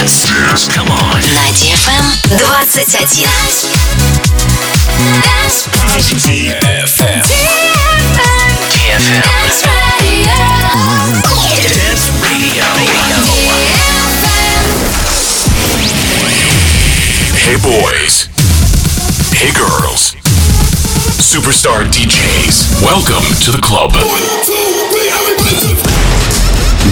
Dance. Come on. На DFM 21. Dance. DFM. DFM. Dance Radio. Dance Radio. Hey boys. Hey girls. Superstar DJs. Welcome to the club.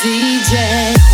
Forever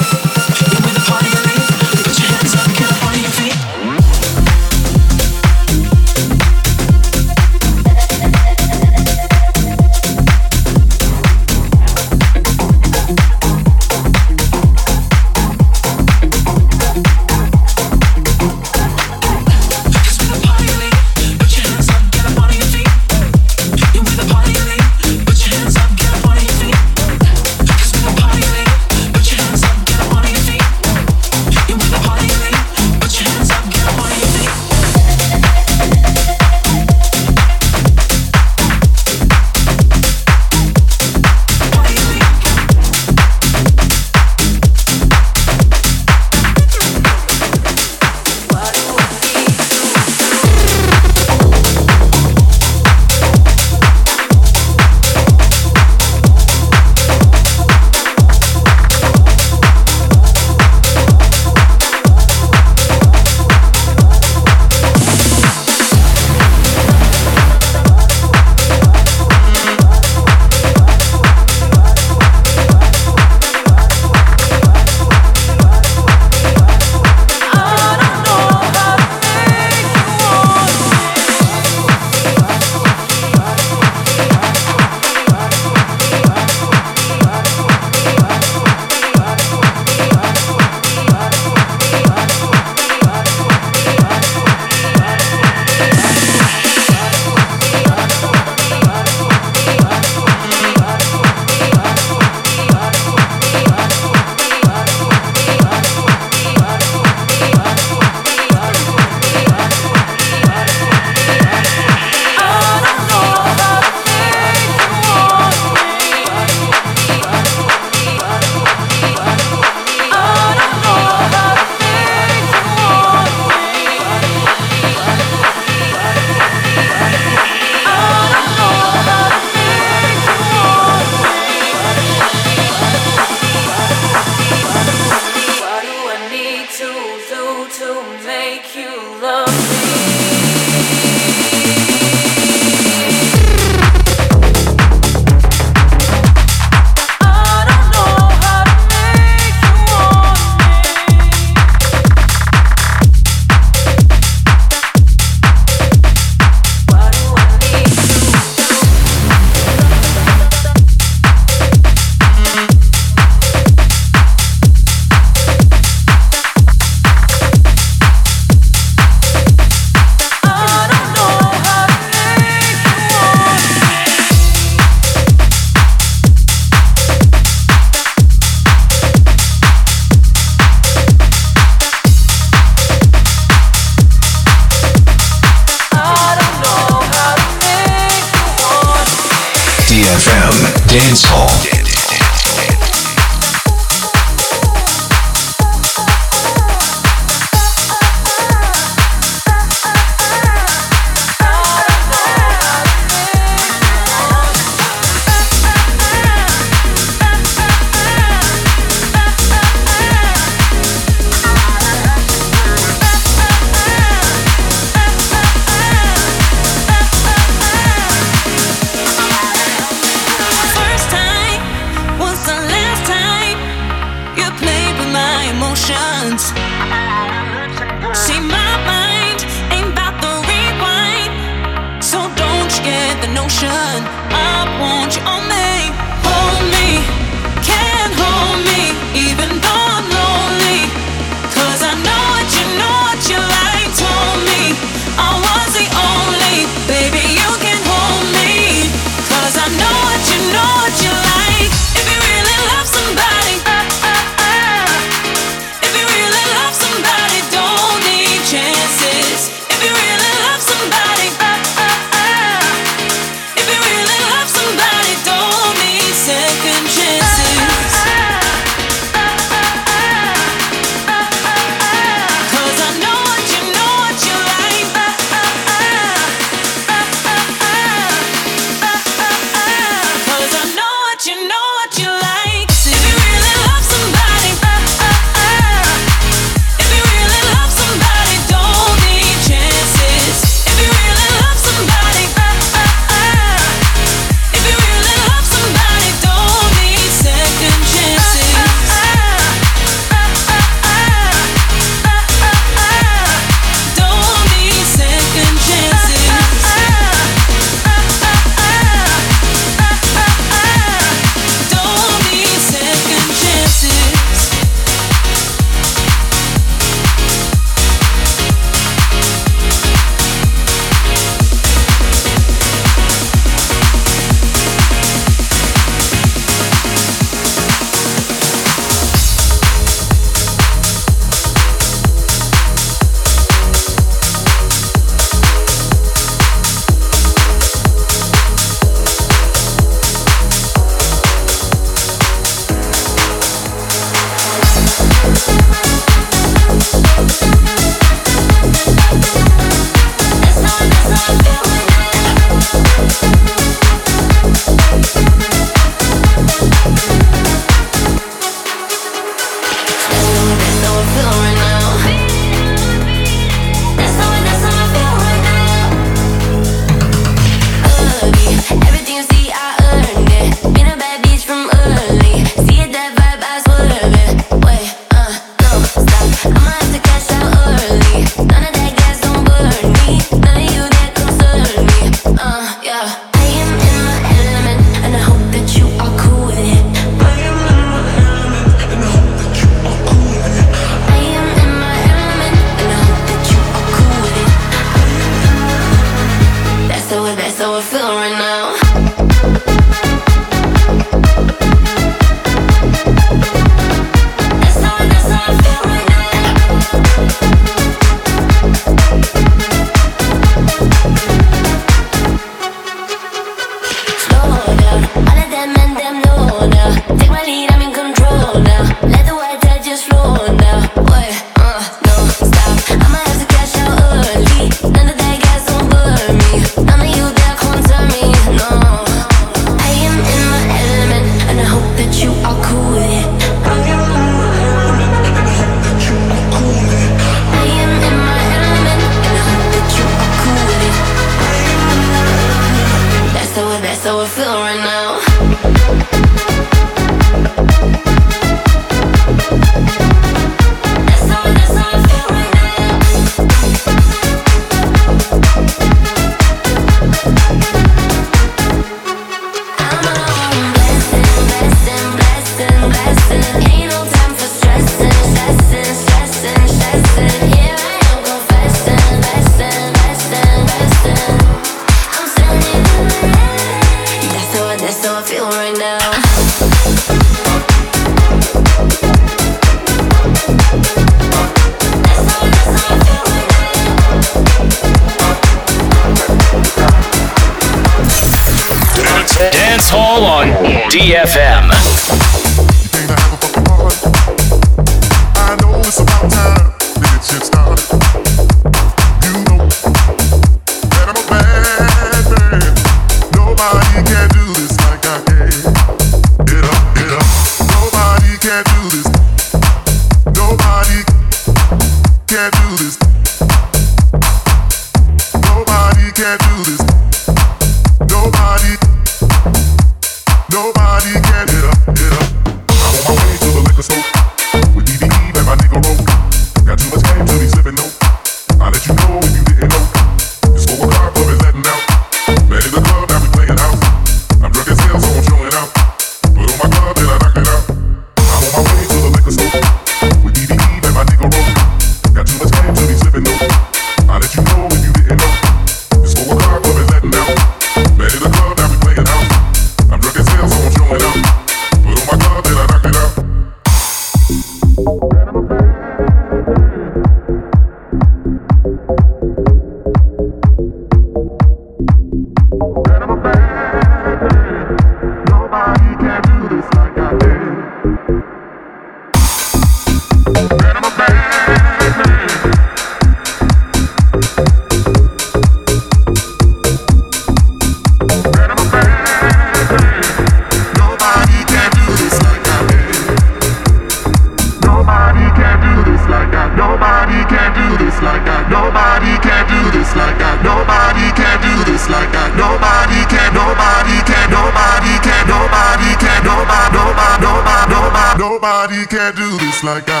Can't do this like I.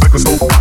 Like a smoke.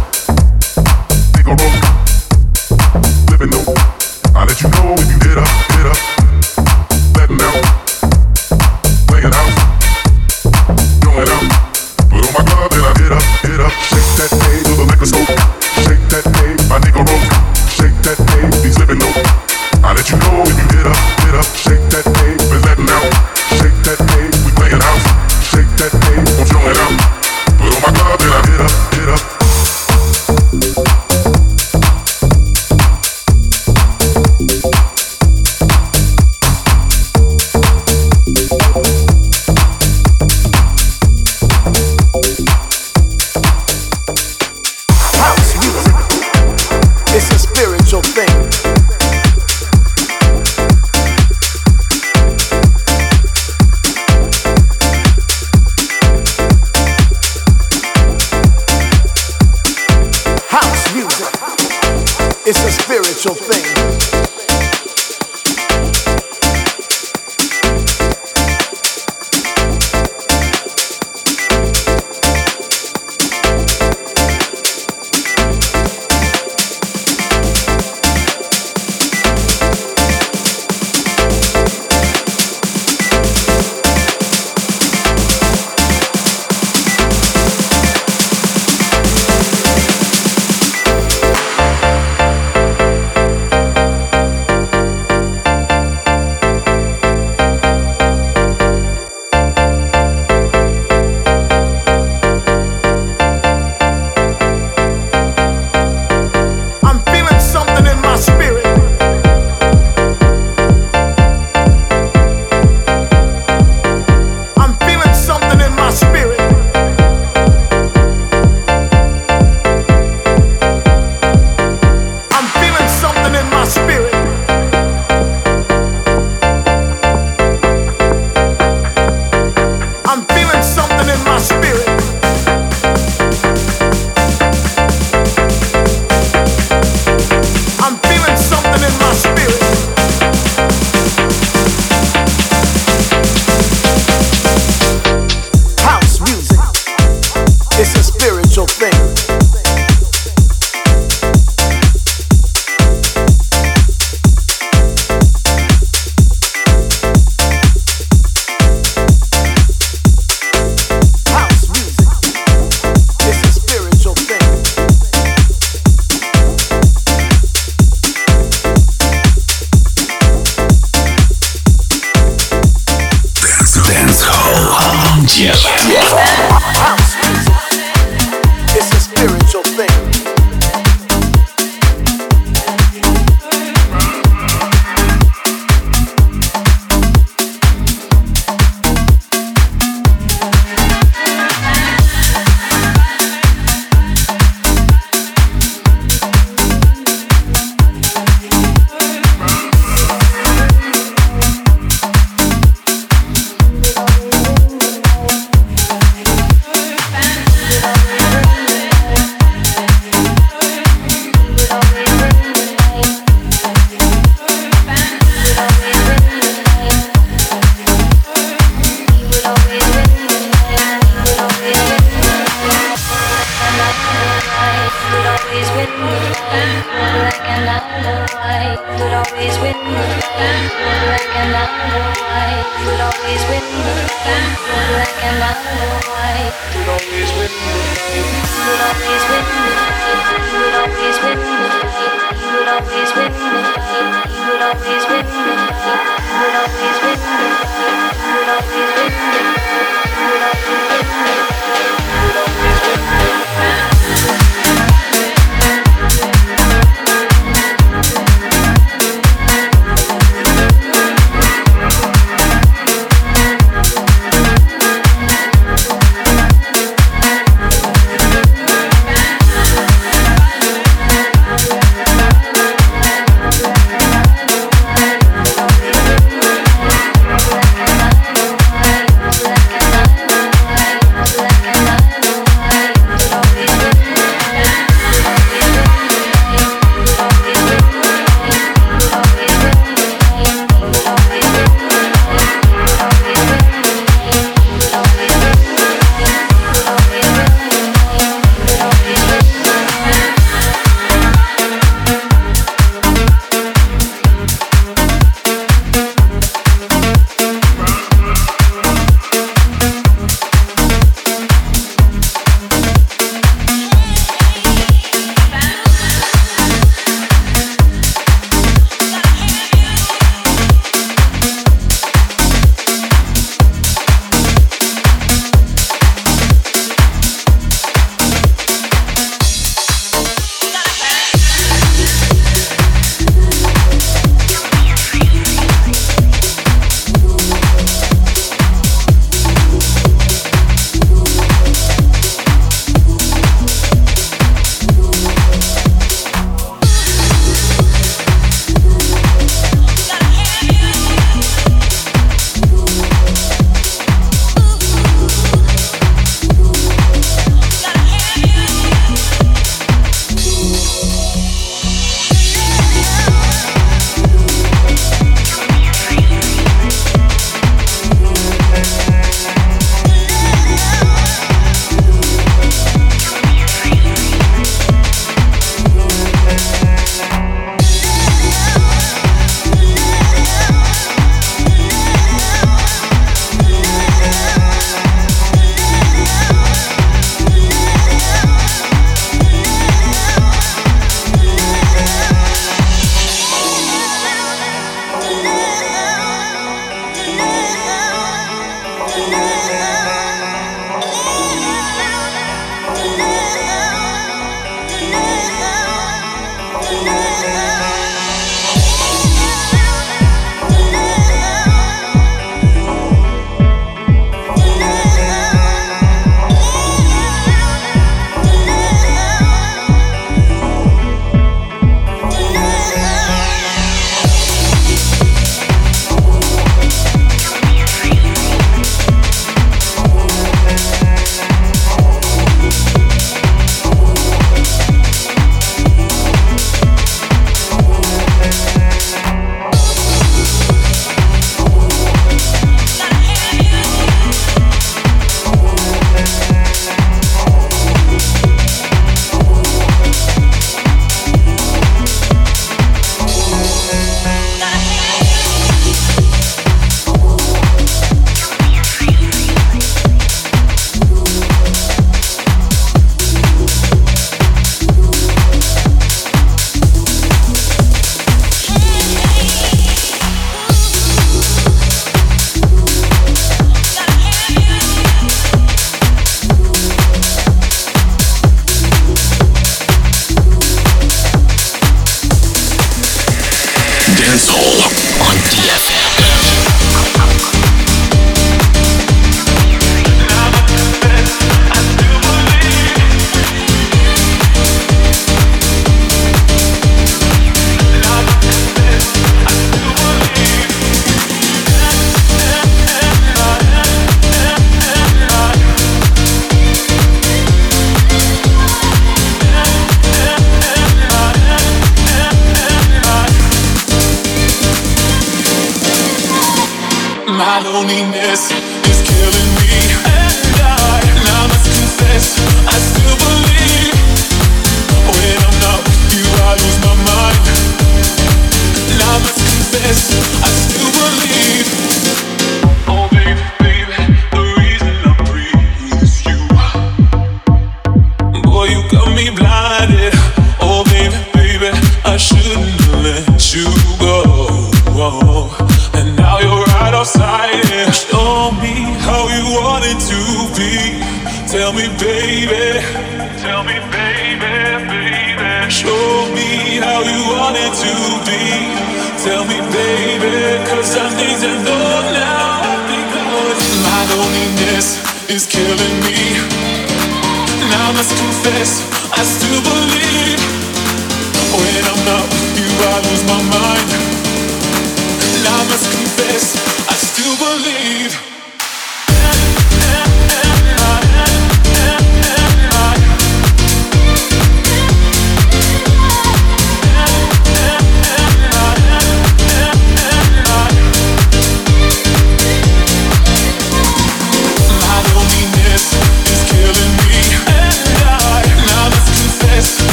Must